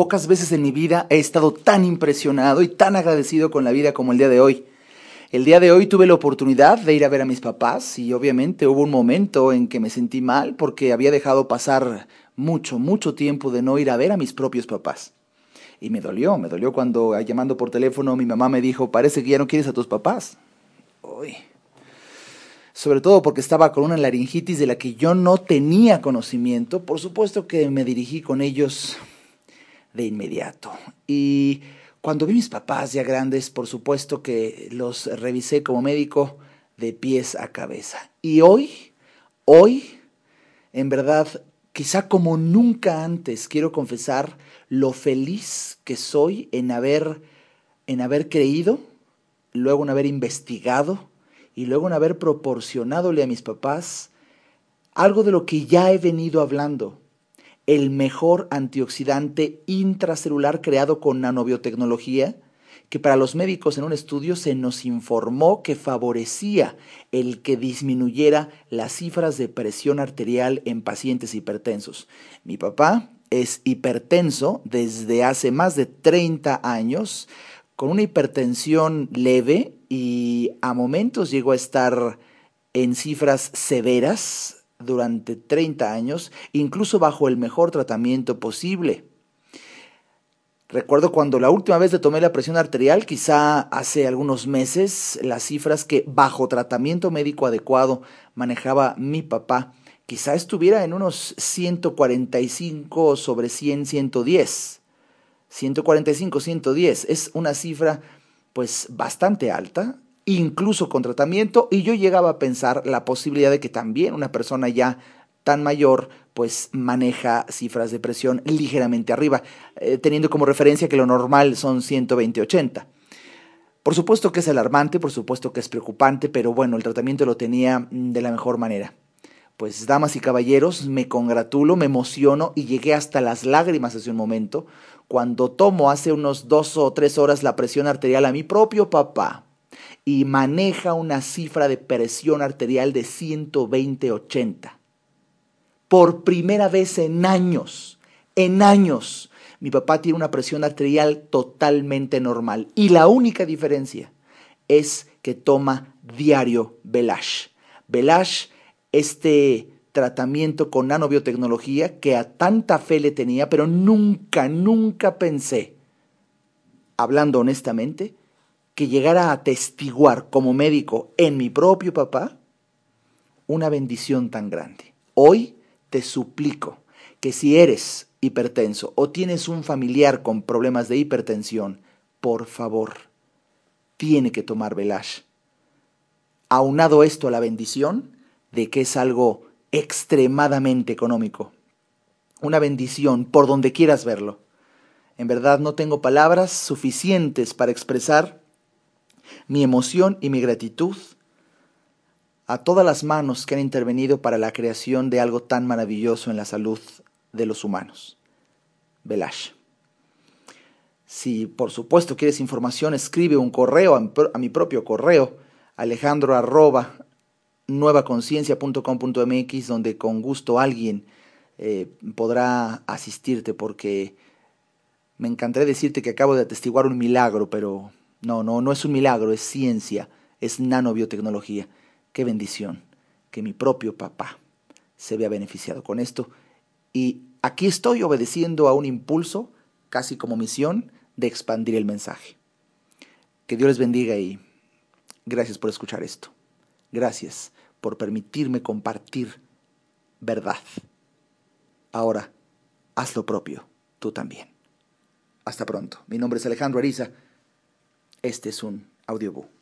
Pocas veces en mi vida he estado tan impresionado y tan agradecido con la vida como el día de hoy. El día de hoy tuve la oportunidad de ir a ver a mis papás y obviamente hubo un momento en que me sentí mal porque había dejado pasar mucho, mucho tiempo de no ir a ver a mis propios papás. Y me dolió, me dolió cuando llamando por teléfono mi mamá me dijo, parece que ya no quieres a tus papás. Uy. Sobre todo porque estaba con una laringitis de la que yo no tenía conocimiento. Por supuesto que me dirigí con ellos de inmediato. Y cuando vi mis papás ya grandes, por supuesto que los revisé como médico de pies a cabeza. Y hoy, hoy, en verdad, quizá como nunca antes, quiero confesar lo feliz que soy en haber, en haber creído, luego en haber investigado y luego en haber proporcionadole a mis papás algo de lo que ya he venido hablando, el mejor antioxidante intracelular creado con nanobiotecnología, que para los médicos en un estudio se nos informó que favorecía el que disminuyera las cifras de presión arterial en pacientes hipertensos. Mi papá es hipertenso desde hace más de 30 años, con una hipertensión leve y a momentos llegó a estar en cifras severas, durante 30 años, incluso bajo el mejor tratamiento posible. Recuerdo cuando la última vez le tomé la presión arterial, quizá hace algunos meses, las cifras que bajo tratamiento médico adecuado manejaba mi papá, quizá estuviera en unos 145 sobre 100, 110. 145, 110 es una cifra pues bastante alta, incluso con tratamiento, y yo llegaba a pensar la posibilidad de que también una persona ya tan mayor pues maneja cifras de presión ligeramente arriba, eh, teniendo como referencia que lo normal son 120-80. Por supuesto que es alarmante, por supuesto que es preocupante, pero bueno, el tratamiento lo tenía mm, de la mejor manera. Pues damas y caballeros, me congratulo, me emociono y llegué hasta las lágrimas hace un momento cuando tomo hace unos dos o tres horas la presión arterial a mi propio papá, y maneja una cifra de presión arterial de 120-80. Por primera vez en años, en años, mi papá tiene una presión arterial totalmente normal. Y la única diferencia es que toma diario Belash. Belash, este tratamiento con nanobiotecnología que a tanta fe le tenía, pero nunca, nunca pensé, hablando honestamente, que llegara a atestiguar como médico en mi propio papá una bendición tan grande. Hoy te suplico que si eres hipertenso o tienes un familiar con problemas de hipertensión, por favor, tiene que tomar Velash. Aunado esto a la bendición de que es algo extremadamente económico. Una bendición por donde quieras verlo. En verdad no tengo palabras suficientes para expresar mi emoción y mi gratitud a todas las manos que han intervenido para la creación de algo tan maravilloso en la salud de los humanos. Belash. Si por supuesto quieres información, escribe un correo a mi propio correo, alejandro arroba nuevaconciencia.com.mx, donde con gusto alguien eh, podrá asistirte, porque me encantaría decirte que acabo de atestiguar un milagro, pero no, no, no es un milagro, es ciencia, es nanobiotecnología. Qué bendición que mi propio papá se vea beneficiado con esto. Y aquí estoy obedeciendo a un impulso, casi como misión, de expandir el mensaje. Que Dios les bendiga y gracias por escuchar esto. Gracias por permitirme compartir verdad. Ahora, haz lo propio, tú también. Hasta pronto. Mi nombre es Alejandro Ariza. Este es un audiobook.